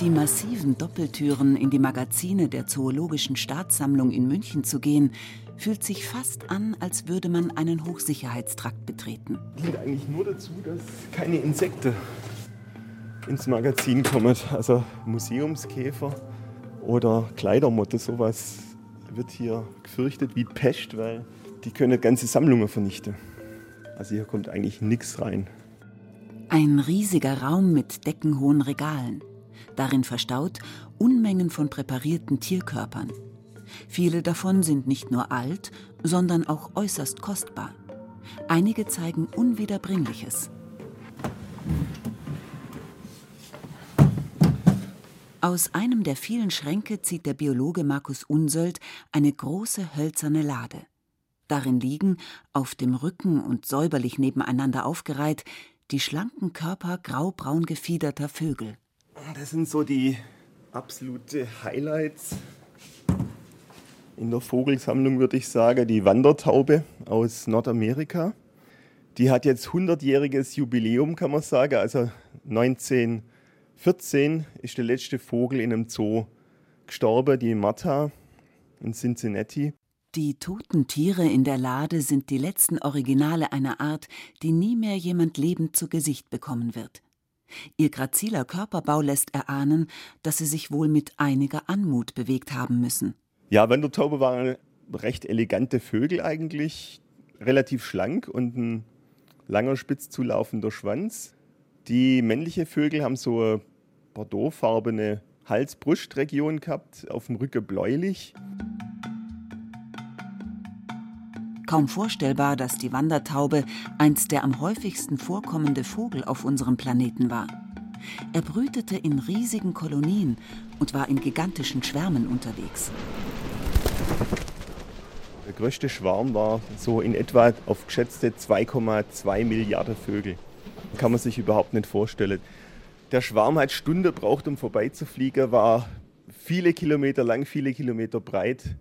Die massiven Doppeltüren in die Magazine der Zoologischen Staatssammlung in München zu gehen, fühlt sich fast an, als würde man einen Hochsicherheitstrakt betreten. Dient eigentlich nur dazu, dass keine Insekten ins Magazin kommen. Also Museumskäfer oder Kleidermotte, sowas wird hier gefürchtet wie Pest, weil die können ganze Sammlungen vernichten. Also hier kommt eigentlich nichts rein. Ein riesiger Raum mit deckenhohen Regalen darin verstaut Unmengen von präparierten Tierkörpern. Viele davon sind nicht nur alt, sondern auch äußerst kostbar. Einige zeigen Unwiederbringliches. Aus einem der vielen Schränke zieht der Biologe Markus Unsold eine große hölzerne Lade. Darin liegen, auf dem Rücken und säuberlich nebeneinander aufgereiht, die schlanken Körper graubraun gefiederter Vögel. Das sind so die absolute Highlights in der Vogelsammlung, würde ich sagen. Die Wandertaube aus Nordamerika. Die hat jetzt 100-jähriges Jubiläum, kann man sagen. Also 1914 ist der letzte Vogel in einem Zoo gestorben, die Martha in Cincinnati. Die toten Tiere in der Lade sind die letzten Originale einer Art, die nie mehr jemand lebend zu Gesicht bekommen wird. Ihr graziler Körperbau lässt erahnen, dass sie sich wohl mit einiger Anmut bewegt haben müssen. Ja, Wandertaube waren recht elegante Vögel eigentlich, relativ schlank und ein langer spitz zulaufender Schwanz. Die männlichen Vögel haben so eine bordeauxfarbene Hals-Brustregion gehabt, auf dem Rücken bläulich. Kaum vorstellbar, dass die Wandertaube einst der am häufigsten vorkommende Vogel auf unserem Planeten war. Er brütete in riesigen Kolonien und war in gigantischen Schwärmen unterwegs. Der größte Schwarm war so in etwa auf geschätzte 2,2 Milliarden Vögel. Kann man sich überhaupt nicht vorstellen. Der Schwarm hat Stunde braucht, um vorbeizufliegen, war viele Kilometer lang, viele Kilometer breit.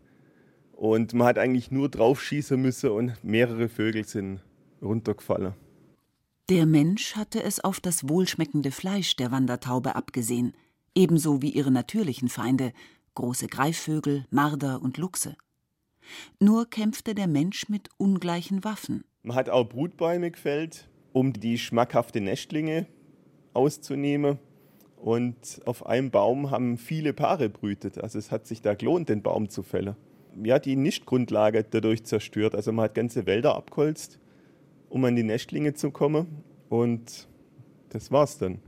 Und man hat eigentlich nur drauf schießen müssen und mehrere Vögel sind runtergefallen. Der Mensch hatte es auf das wohlschmeckende Fleisch der Wandertaube abgesehen, ebenso wie ihre natürlichen Feinde, große Greifvögel, Marder und Luchse. Nur kämpfte der Mensch mit ungleichen Waffen. Man hat auch Brutbäume gefällt, um die schmackhafte Nestlinge auszunehmen. Und auf einem Baum haben viele Paare brütet. Also es hat sich da gelohnt, den Baum zu fällen ja, die Nistgrundlage dadurch zerstört. Also man hat ganze Wälder abgeholzt, um an die Nestlinge zu kommen. Und das war's dann.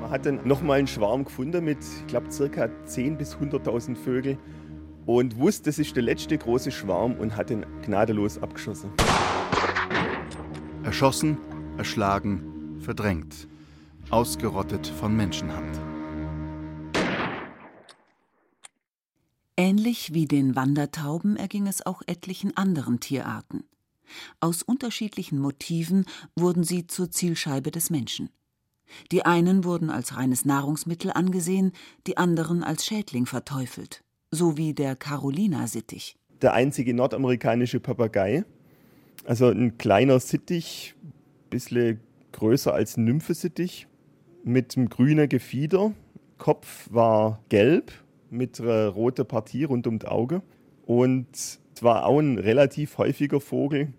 Man hat dann nochmal einen Schwarm gefunden mit, ich glaube, circa 10.000 bis 100.000 Vögeln und wusste, das ist der letzte große Schwarm und hat ihn gnadenlos abgeschossen. Erschossen, erschlagen, verdrängt, ausgerottet von Menschenhand. Ähnlich wie den Wandertauben erging es auch etlichen anderen Tierarten. Aus unterschiedlichen Motiven wurden sie zur Zielscheibe des Menschen. Die einen wurden als reines Nahrungsmittel angesehen, die anderen als Schädling verteufelt, so wie der Carolina-Sittich. Der einzige nordamerikanische Papagei, also ein kleiner Sittich, bisschen größer als ein Nymphesittich, mit einem grünen Gefieder. Kopf war gelb mit einer roten Partie rund ums Auge. Und es war auch ein relativ häufiger Vogel,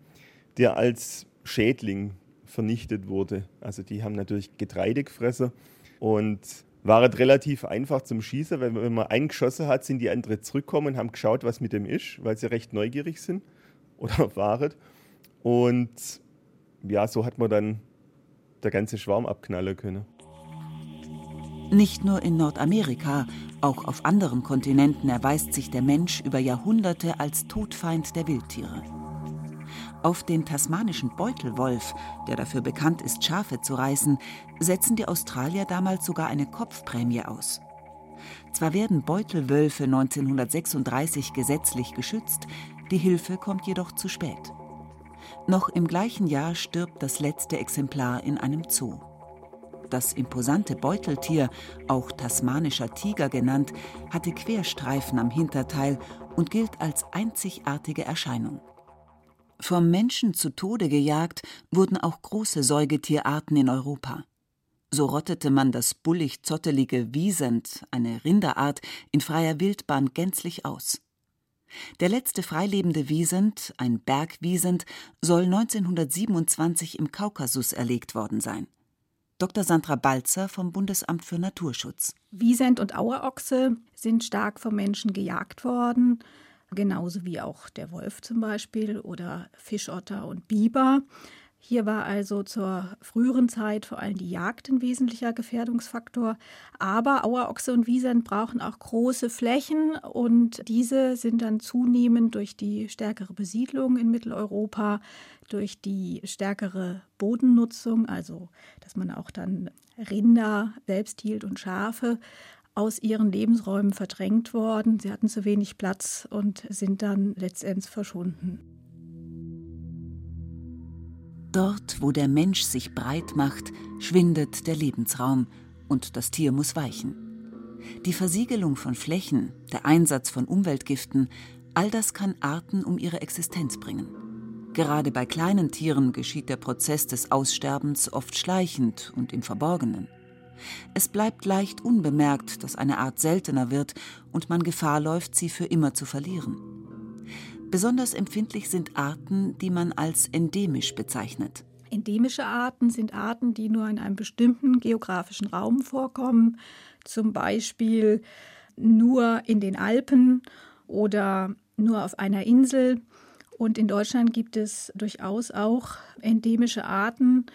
der als Schädling vernichtet wurde. Also die haben natürlich Getreide gefressen und waren relativ einfach zum Schießen, weil wenn man einen geschossen hat, sind die anderen zurückgekommen und haben geschaut, was mit dem ist, weil sie recht neugierig sind oder waren. Und ja, so hat man dann der ganze Schwarm abknallen können. Nicht nur in Nordamerika, auch auf anderen Kontinenten erweist sich der Mensch über Jahrhunderte als Todfeind der Wildtiere. Auf den tasmanischen Beutelwolf, der dafür bekannt ist, Schafe zu reißen, setzen die Australier damals sogar eine Kopfprämie aus. Zwar werden Beutelwölfe 1936 gesetzlich geschützt, die Hilfe kommt jedoch zu spät. Noch im gleichen Jahr stirbt das letzte Exemplar in einem Zoo. Das imposante Beuteltier, auch tasmanischer Tiger genannt, hatte Querstreifen am Hinterteil und gilt als einzigartige Erscheinung. Vom Menschen zu Tode gejagt wurden auch große Säugetierarten in Europa. So rottete man das bullig-zottelige Wiesent, eine Rinderart, in freier Wildbahn gänzlich aus. Der letzte freilebende Wiesent, ein Bergwiesent, soll 1927 im Kaukasus erlegt worden sein. Dr. Sandra Balzer vom Bundesamt für Naturschutz. Wiesent und Auerochse sind stark vom Menschen gejagt worden, genauso wie auch der Wolf zum Beispiel oder Fischotter und Biber. Hier war also zur früheren Zeit vor allem die Jagd ein wesentlicher Gefährdungsfaktor. Aber Auerochse und Wiesent brauchen auch große Flächen und diese sind dann zunehmend durch die stärkere Besiedlung in Mitteleuropa, durch die stärkere Bodennutzung, also dass man auch dann Rinder selbst hielt und Schafe, aus ihren Lebensräumen verdrängt worden. Sie hatten zu wenig Platz und sind dann letztendlich verschwunden. Dort, wo der Mensch sich breit macht, schwindet der Lebensraum und das Tier muss weichen. Die Versiegelung von Flächen, der Einsatz von Umweltgiften, all das kann Arten um ihre Existenz bringen. Gerade bei kleinen Tieren geschieht der Prozess des Aussterbens oft schleichend und im Verborgenen. Es bleibt leicht unbemerkt, dass eine Art seltener wird und man Gefahr läuft, sie für immer zu verlieren. Besonders empfindlich sind Arten, die man als endemisch bezeichnet. Endemische Arten sind Arten, die nur in einem bestimmten geografischen Raum vorkommen, zum Beispiel nur in den Alpen oder nur auf einer Insel. Und in Deutschland gibt es durchaus auch endemische Arten,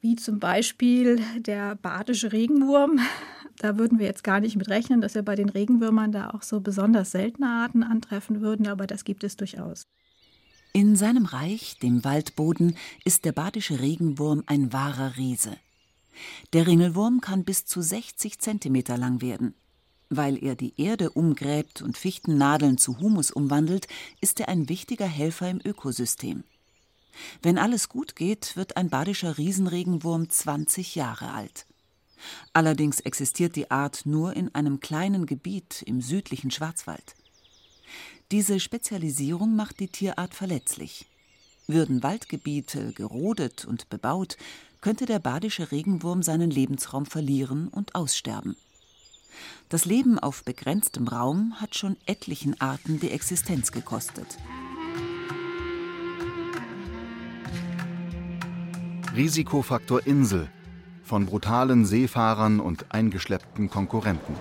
wie zum Beispiel der badische Regenwurm. Da würden wir jetzt gar nicht mit rechnen, dass wir bei den Regenwürmern da auch so besonders seltene Arten antreffen würden, aber das gibt es durchaus. In seinem Reich, dem Waldboden, ist der badische Regenwurm ein wahrer Riese. Der Ringelwurm kann bis zu 60 Zentimeter lang werden. Weil er die Erde umgräbt und Fichtennadeln zu Humus umwandelt, ist er ein wichtiger Helfer im Ökosystem. Wenn alles gut geht, wird ein badischer Riesenregenwurm 20 Jahre alt. Allerdings existiert die Art nur in einem kleinen Gebiet im südlichen Schwarzwald. Diese Spezialisierung macht die Tierart verletzlich. Würden Waldgebiete gerodet und bebaut, könnte der badische Regenwurm seinen Lebensraum verlieren und aussterben. Das Leben auf begrenztem Raum hat schon etlichen Arten die Existenz gekostet. Risikofaktor Insel von brutalen Seefahrern und eingeschleppten Konkurrenten.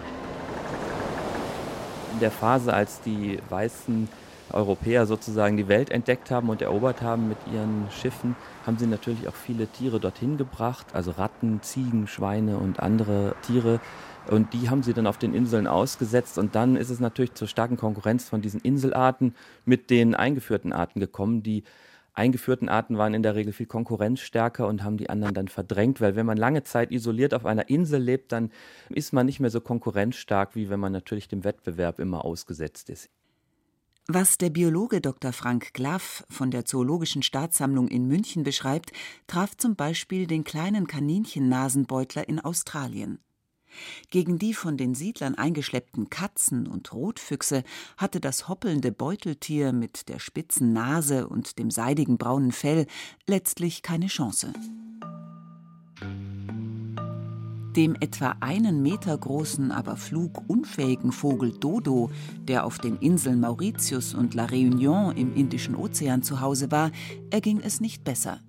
In der Phase, als die weißen Europäer sozusagen die Welt entdeckt haben und erobert haben mit ihren Schiffen, haben sie natürlich auch viele Tiere dorthin gebracht, also Ratten, Ziegen, Schweine und andere Tiere. Und die haben sie dann auf den Inseln ausgesetzt. Und dann ist es natürlich zur starken Konkurrenz von diesen Inselarten mit den eingeführten Arten gekommen, die eingeführten Arten waren in der Regel viel konkurrenzstärker und haben die anderen dann verdrängt, weil wenn man lange Zeit isoliert auf einer Insel lebt, dann ist man nicht mehr so konkurrenzstark, wie wenn man natürlich dem Wettbewerb immer ausgesetzt ist. Was der Biologe Dr. Frank Glaff von der Zoologischen Staatssammlung in München beschreibt, traf zum Beispiel den kleinen Kaninchennasenbeutler in Australien. Gegen die von den Siedlern eingeschleppten Katzen und Rotfüchse hatte das hoppelnde Beuteltier mit der spitzen Nase und dem seidigen braunen Fell letztlich keine Chance. Dem etwa einen Meter großen, aber flugunfähigen Vogel Dodo, der auf den Inseln Mauritius und La Réunion im Indischen Ozean zu Hause war, erging es nicht besser.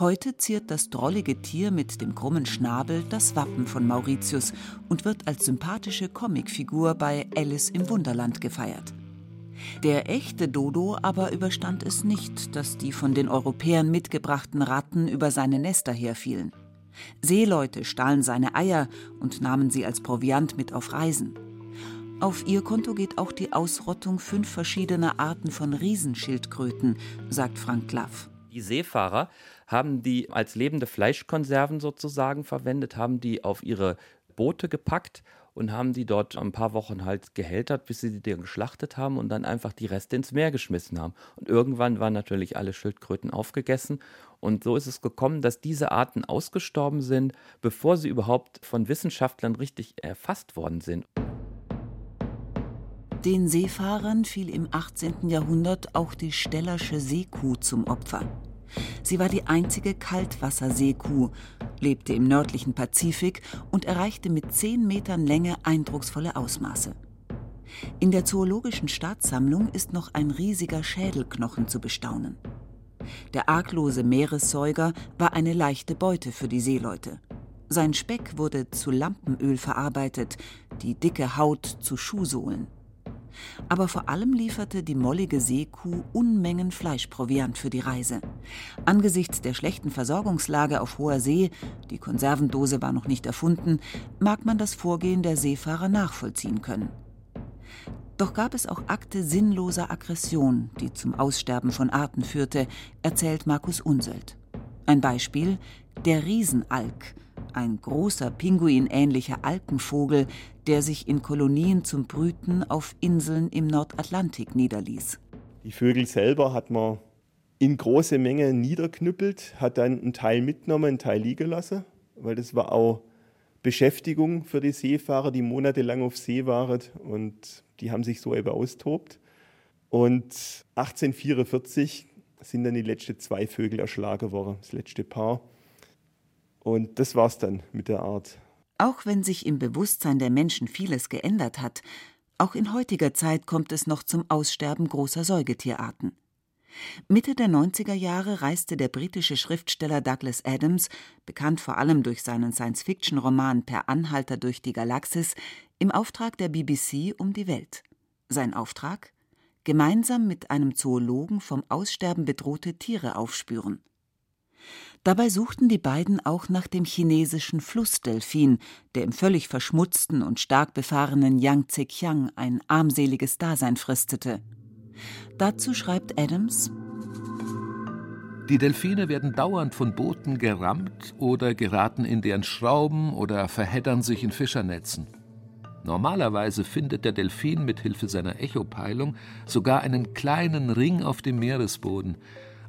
Heute ziert das drollige Tier mit dem krummen Schnabel das Wappen von Mauritius und wird als sympathische Comicfigur bei Alice im Wunderland gefeiert. Der echte Dodo aber überstand es nicht, dass die von den Europäern mitgebrachten Ratten über seine Nester herfielen. Seeleute stahlen seine Eier und nahmen sie als Proviant mit auf Reisen. Auf ihr Konto geht auch die Ausrottung fünf verschiedener Arten von Riesenschildkröten, sagt Frank Glaff. Die Seefahrer haben die als lebende Fleischkonserven sozusagen verwendet, haben die auf ihre Boote gepackt und haben die dort ein paar Wochen halt gehältert, bis sie die geschlachtet haben und dann einfach die Reste ins Meer geschmissen haben. Und irgendwann waren natürlich alle Schildkröten aufgegessen und so ist es gekommen, dass diese Arten ausgestorben sind, bevor sie überhaupt von Wissenschaftlern richtig erfasst worden sind. Den Seefahrern fiel im 18. Jahrhundert auch die Stellersche Seekuh zum Opfer. Sie war die einzige Kaltwasserseekuh, lebte im nördlichen Pazifik und erreichte mit 10 Metern Länge eindrucksvolle Ausmaße. In der Zoologischen Staatssammlung ist noch ein riesiger Schädelknochen zu bestaunen. Der arglose Meeressäuger war eine leichte Beute für die Seeleute. Sein Speck wurde zu Lampenöl verarbeitet, die dicke Haut zu Schuhsohlen. Aber vor allem lieferte die mollige Seekuh Unmengen Fleischproviant für die Reise. Angesichts der schlechten Versorgungslage auf hoher See, die Konservendose war noch nicht erfunden, mag man das Vorgehen der Seefahrer nachvollziehen können. Doch gab es auch Akte sinnloser Aggression, die zum Aussterben von Arten führte, erzählt Markus Unselt. Ein Beispiel: der Riesenalk, ein großer pinguinähnlicher Alpenvogel, der sich in Kolonien zum Brüten auf Inseln im Nordatlantik niederließ. Die Vögel selber hat man in große Menge niederknüppelt, hat dann einen Teil mitgenommen, einen Teil liegen lassen, weil das war auch Beschäftigung für die Seefahrer, die monatelang auf See waren und die haben sich so eben austobt. Und 1844 sind dann die letzten zwei Vögel erschlagen worden, das letzte Paar. Und das war's dann mit der Art. Auch wenn sich im Bewusstsein der Menschen vieles geändert hat, auch in heutiger Zeit kommt es noch zum Aussterben großer Säugetierarten. Mitte der 90er Jahre reiste der britische Schriftsteller Douglas Adams, bekannt vor allem durch seinen Science-Fiction-Roman Per Anhalter durch die Galaxis, im Auftrag der BBC um die Welt. Sein Auftrag? Gemeinsam mit einem Zoologen vom Aussterben bedrohte Tiere aufspüren. Dabei suchten die beiden auch nach dem chinesischen Flussdelfin, der im völlig verschmutzten und stark befahrenen Yangtze-Kiang ein armseliges Dasein fristete. Dazu schreibt Adams: Die Delfine werden dauernd von Booten gerammt oder geraten in deren Schrauben oder verheddern sich in Fischernetzen. Normalerweise findet der Delfin mit Hilfe seiner Echopeilung sogar einen kleinen Ring auf dem Meeresboden,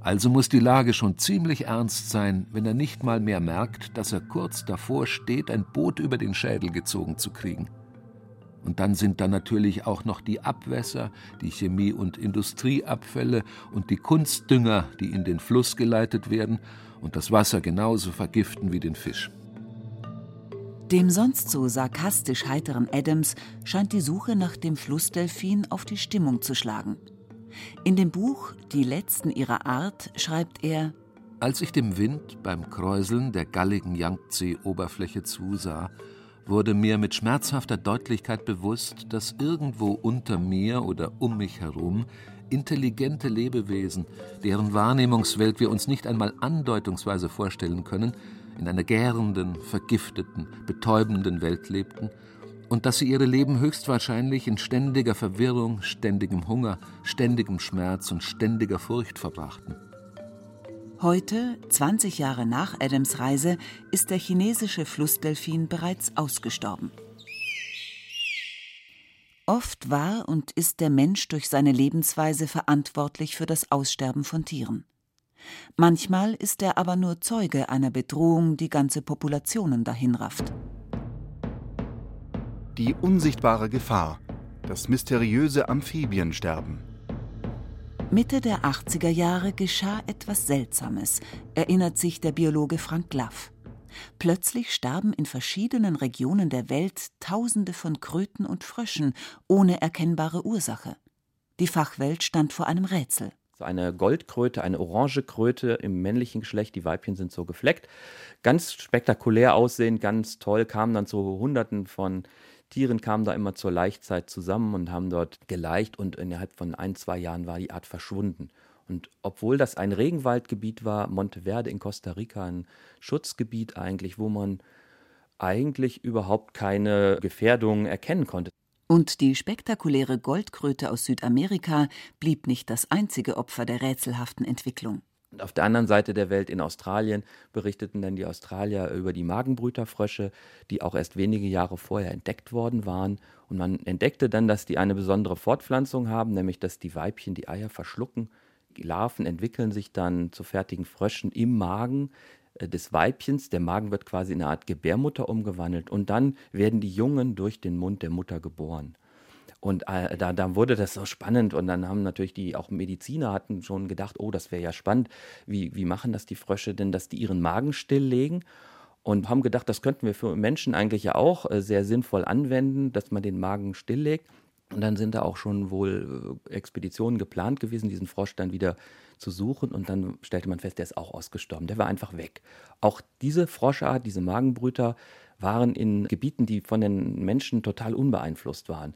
also muss die Lage schon ziemlich ernst sein, wenn er nicht mal mehr merkt, dass er kurz davor steht, ein Boot über den Schädel gezogen zu kriegen. Und dann sind da natürlich auch noch die Abwässer, die Chemie- und Industrieabfälle und die Kunstdünger, die in den Fluss geleitet werden und das Wasser genauso vergiften wie den Fisch. Dem sonst so sarkastisch heiteren Adams scheint die Suche nach dem Flussdelfin auf die Stimmung zu schlagen. In dem Buch Die letzten ihrer Art schreibt er Als ich dem Wind beim Kräuseln der galligen Yangtze-Oberfläche zusah, wurde mir mit schmerzhafter Deutlichkeit bewusst, dass irgendwo unter mir oder um mich herum intelligente Lebewesen, deren Wahrnehmungswelt wir uns nicht einmal andeutungsweise vorstellen können, in einer gärenden, vergifteten, betäubenden Welt lebten und dass sie ihre Leben höchstwahrscheinlich in ständiger Verwirrung, ständigem Hunger, ständigem Schmerz und ständiger Furcht verbrachten. Heute, 20 Jahre nach Adams Reise, ist der chinesische Flussdelfin bereits ausgestorben. Oft war und ist der Mensch durch seine Lebensweise verantwortlich für das Aussterben von Tieren. Manchmal ist er aber nur Zeuge einer Bedrohung, die ganze Populationen dahinrafft. Die unsichtbare Gefahr. Das mysteriöse Amphibiensterben. Mitte der 80er Jahre geschah etwas Seltsames, erinnert sich der Biologe Frank Laff. Plötzlich starben in verschiedenen Regionen der Welt Tausende von Kröten und Fröschen ohne erkennbare Ursache. Die Fachwelt stand vor einem Rätsel. So eine Goldkröte, eine orange Kröte im männlichen Geschlecht, die Weibchen sind so gefleckt. Ganz spektakulär aussehend, ganz toll, kamen dann zu Hunderten von Tieren kamen da immer zur Laichzeit zusammen und haben dort geleicht und innerhalb von ein, zwei Jahren war die Art verschwunden. Und obwohl das ein Regenwaldgebiet war, Monteverde in Costa Rica ein Schutzgebiet eigentlich, wo man eigentlich überhaupt keine Gefährdung erkennen konnte. Und die spektakuläre Goldkröte aus Südamerika blieb nicht das einzige Opfer der rätselhaften Entwicklung. Und auf der anderen Seite der Welt in Australien berichteten dann die Australier über die Magenbrüterfrösche, die auch erst wenige Jahre vorher entdeckt worden waren. Und man entdeckte dann, dass die eine besondere Fortpflanzung haben, nämlich dass die Weibchen die Eier verschlucken. Die Larven entwickeln sich dann zu fertigen Fröschen im Magen äh, des Weibchens. Der Magen wird quasi in eine Art Gebärmutter umgewandelt und dann werden die Jungen durch den Mund der Mutter geboren. Und äh, da, da wurde das so spannend und dann haben natürlich die auch Mediziner hatten schon gedacht, oh, das wäre ja spannend. Wie, wie machen das die Frösche denn, dass die ihren Magen stilllegen? Und haben gedacht, das könnten wir für Menschen eigentlich ja auch äh, sehr sinnvoll anwenden, dass man den Magen stilllegt. Und dann sind da auch schon wohl äh, Expeditionen geplant gewesen, diesen Frosch dann wieder zu suchen. Und dann stellte man fest, der ist auch ausgestorben. Der war einfach weg. Auch diese Froschart, diese Magenbrüter, waren in Gebieten, die von den Menschen total unbeeinflusst waren.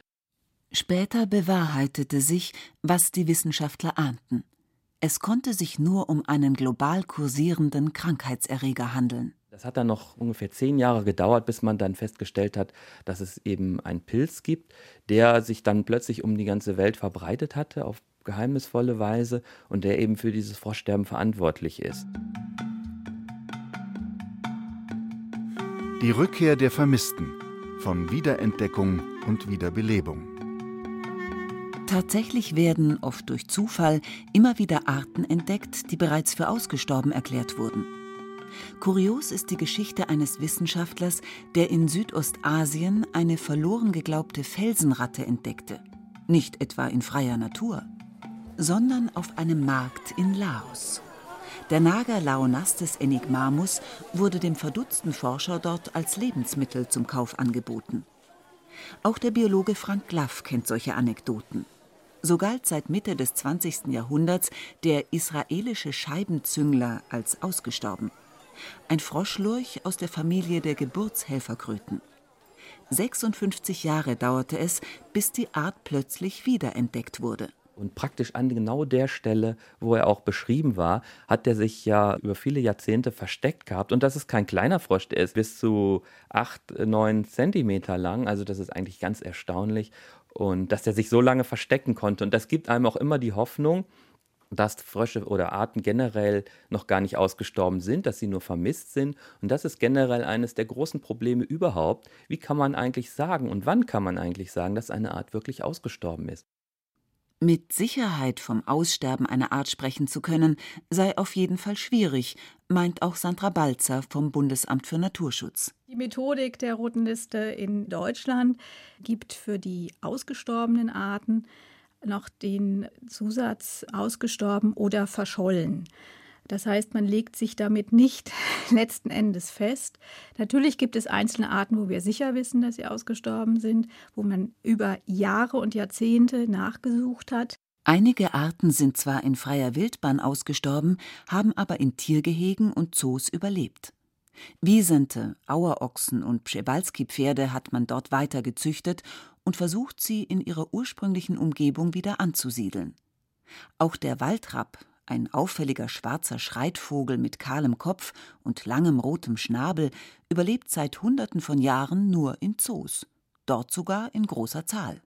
Später bewahrheitete sich, was die Wissenschaftler ahnten. Es konnte sich nur um einen global kursierenden Krankheitserreger handeln. Das hat dann noch ungefähr zehn Jahre gedauert, bis man dann festgestellt hat, dass es eben einen Pilz gibt, der sich dann plötzlich um die ganze Welt verbreitet hatte auf geheimnisvolle Weise und der eben für dieses Froschsterben verantwortlich ist. Die Rückkehr der Vermissten von Wiederentdeckung und Wiederbelebung. Tatsächlich werden, oft durch Zufall, immer wieder Arten entdeckt, die bereits für ausgestorben erklärt wurden. Kurios ist die Geschichte eines Wissenschaftlers, der in Südostasien eine verloren geglaubte Felsenratte entdeckte. Nicht etwa in freier Natur, sondern auf einem Markt in Laos. Der Nager Laonastes enigmamus wurde dem verdutzten Forscher dort als Lebensmittel zum Kauf angeboten. Auch der Biologe Frank Glaff kennt solche Anekdoten. So galt seit Mitte des 20. Jahrhunderts der israelische Scheibenzüngler als ausgestorben. Ein Froschlurch aus der Familie der Geburtshelferkröten. 56 Jahre dauerte es, bis die Art plötzlich wiederentdeckt wurde. Und praktisch an genau der Stelle, wo er auch beschrieben war, hat er sich ja über viele Jahrzehnte versteckt gehabt. Und das ist kein kleiner Frosch, der ist bis zu 8, 9 Zentimeter lang. Also das ist eigentlich ganz erstaunlich und dass er sich so lange verstecken konnte. Und das gibt einem auch immer die Hoffnung, dass Frösche oder Arten generell noch gar nicht ausgestorben sind, dass sie nur vermisst sind. Und das ist generell eines der großen Probleme überhaupt. Wie kann man eigentlich sagen und wann kann man eigentlich sagen, dass eine Art wirklich ausgestorben ist? Mit Sicherheit vom Aussterben einer Art sprechen zu können, sei auf jeden Fall schwierig, meint auch Sandra Balzer vom Bundesamt für Naturschutz. Die Methodik der Roten Liste in Deutschland gibt für die ausgestorbenen Arten noch den Zusatz ausgestorben oder verschollen. Das heißt, man legt sich damit nicht letzten Endes fest. Natürlich gibt es einzelne Arten, wo wir sicher wissen, dass sie ausgestorben sind, wo man über Jahre und Jahrzehnte nachgesucht hat. Einige Arten sind zwar in freier Wildbahn ausgestorben, haben aber in Tiergehegen und Zoos überlebt. Wiesente, Auerochsen und Przewalski-Pferde hat man dort weiter gezüchtet und versucht, sie in ihrer ursprünglichen Umgebung wieder anzusiedeln. Auch der Waldrapp, ein auffälliger schwarzer Schreitvogel mit kahlem Kopf und langem rotem Schnabel, überlebt seit Hunderten von Jahren nur in Zoos, dort sogar in großer Zahl.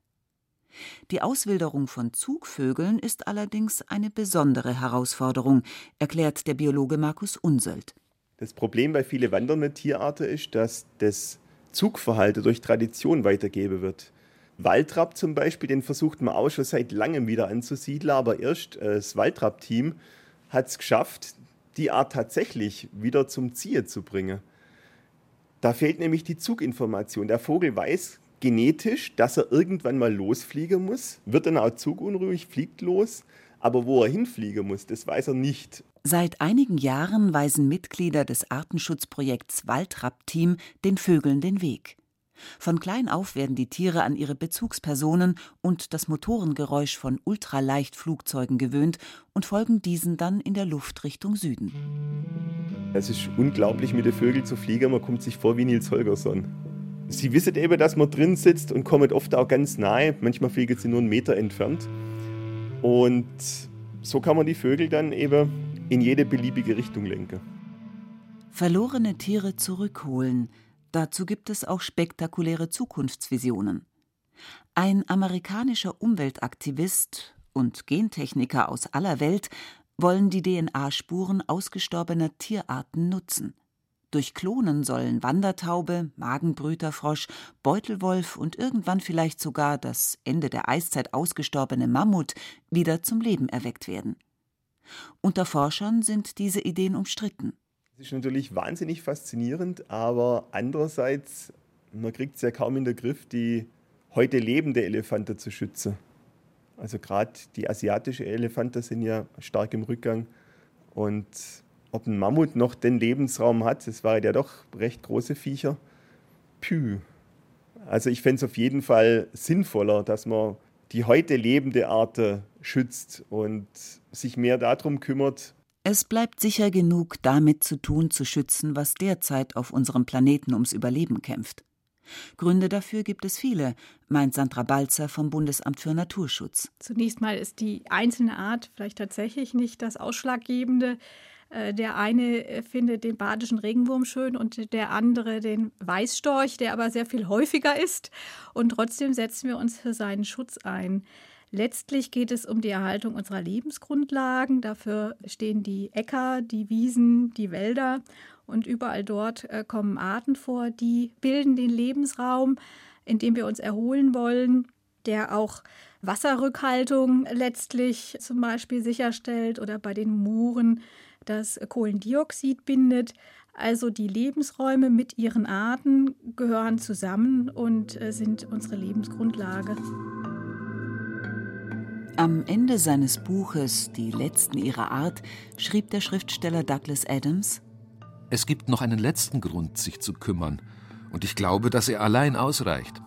Die Auswilderung von Zugvögeln ist allerdings eine besondere Herausforderung, erklärt der Biologe Markus Unsöld. Das Problem bei vielen wandernden Tierarten ist, dass das Zugverhalten durch Tradition weitergeben wird. Waldrapp zum Beispiel, den versucht man auch schon seit langem wieder anzusiedeln, aber erst äh, das Waldrapp-Team hat es geschafft, die Art tatsächlich wieder zum Ziehen zu bringen. Da fehlt nämlich die Zuginformation. Der Vogel weiß genetisch, dass er irgendwann mal losfliegen muss, wird dann auch zugunruhig, fliegt los, aber wo er hinfliegen muss, das weiß er nicht. Seit einigen Jahren weisen Mitglieder des Artenschutzprojekts Waldrapp-Team den Vögeln den Weg. Von klein auf werden die Tiere an ihre Bezugspersonen und das Motorengeräusch von Ultraleichtflugzeugen gewöhnt und folgen diesen dann in der Luft Richtung Süden. Es ist unglaublich, mit den Vögeln zu fliegen. Man kommt sich vor wie Nils Holgersson. Sie wissen eben, dass man drin sitzt und kommen oft auch ganz nahe. Manchmal fliegen sie nur einen Meter entfernt. Und so kann man die Vögel dann eben in jede beliebige Richtung lenken. Verlorene Tiere zurückholen – Dazu gibt es auch spektakuläre Zukunftsvisionen. Ein amerikanischer Umweltaktivist und Gentechniker aus aller Welt wollen die DNA-Spuren ausgestorbener Tierarten nutzen. Durch Klonen sollen Wandertaube, Magenbrüterfrosch, Beutelwolf und irgendwann vielleicht sogar das Ende der Eiszeit ausgestorbene Mammut wieder zum Leben erweckt werden. Unter Forschern sind diese Ideen umstritten. Es ist natürlich wahnsinnig faszinierend, aber andererseits, man kriegt es ja kaum in den Griff, die heute lebende Elefanten zu schützen. Also gerade die asiatische Elefanten sind ja stark im Rückgang und ob ein Mammut noch den Lebensraum hat, das waren ja doch recht große Viecher. Pü. Also ich fände es auf jeden Fall sinnvoller, dass man die heute lebende Art schützt und sich mehr darum kümmert. Es bleibt sicher genug damit zu tun, zu schützen, was derzeit auf unserem Planeten ums Überleben kämpft. Gründe dafür gibt es viele, meint Sandra Balzer vom Bundesamt für Naturschutz. Zunächst mal ist die einzelne Art vielleicht tatsächlich nicht das Ausschlaggebende. Äh, der eine äh, findet den badischen Regenwurm schön und der andere den Weißstorch, der aber sehr viel häufiger ist. Und trotzdem setzen wir uns für seinen Schutz ein. Letztlich geht es um die Erhaltung unserer Lebensgrundlagen. Dafür stehen die Äcker, die Wiesen, die Wälder. Und überall dort äh, kommen Arten vor, die bilden den Lebensraum, in dem wir uns erholen wollen, der auch Wasserrückhaltung letztlich zum Beispiel sicherstellt oder bei den Mooren das Kohlendioxid bindet. Also die Lebensräume mit ihren Arten gehören zusammen und äh, sind unsere Lebensgrundlage. Am Ende seines Buches Die letzten ihrer Art schrieb der Schriftsteller Douglas Adams Es gibt noch einen letzten Grund, sich zu kümmern, und ich glaube, dass er allein ausreicht.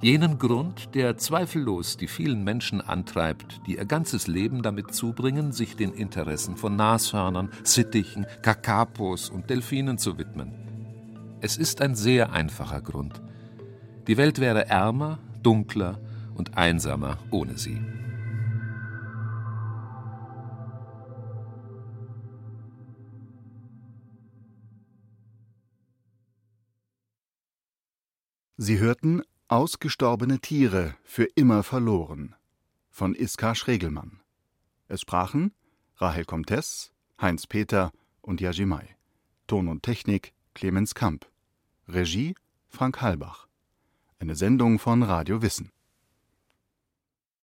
Jenen Grund, der zweifellos die vielen Menschen antreibt, die ihr ganzes Leben damit zubringen, sich den Interessen von Nashörnern, Sittichen, Kakapos und Delfinen zu widmen. Es ist ein sehr einfacher Grund. Die Welt wäre ärmer, dunkler und einsamer ohne sie. Sie hörten Ausgestorbene Tiere für immer verloren von Iska Schregelmann. Es sprachen Rahel Comtes, Heinz Peter und Yajimai. Ton und Technik Clemens Kamp. Regie Frank Halbach. Eine Sendung von Radio Wissen.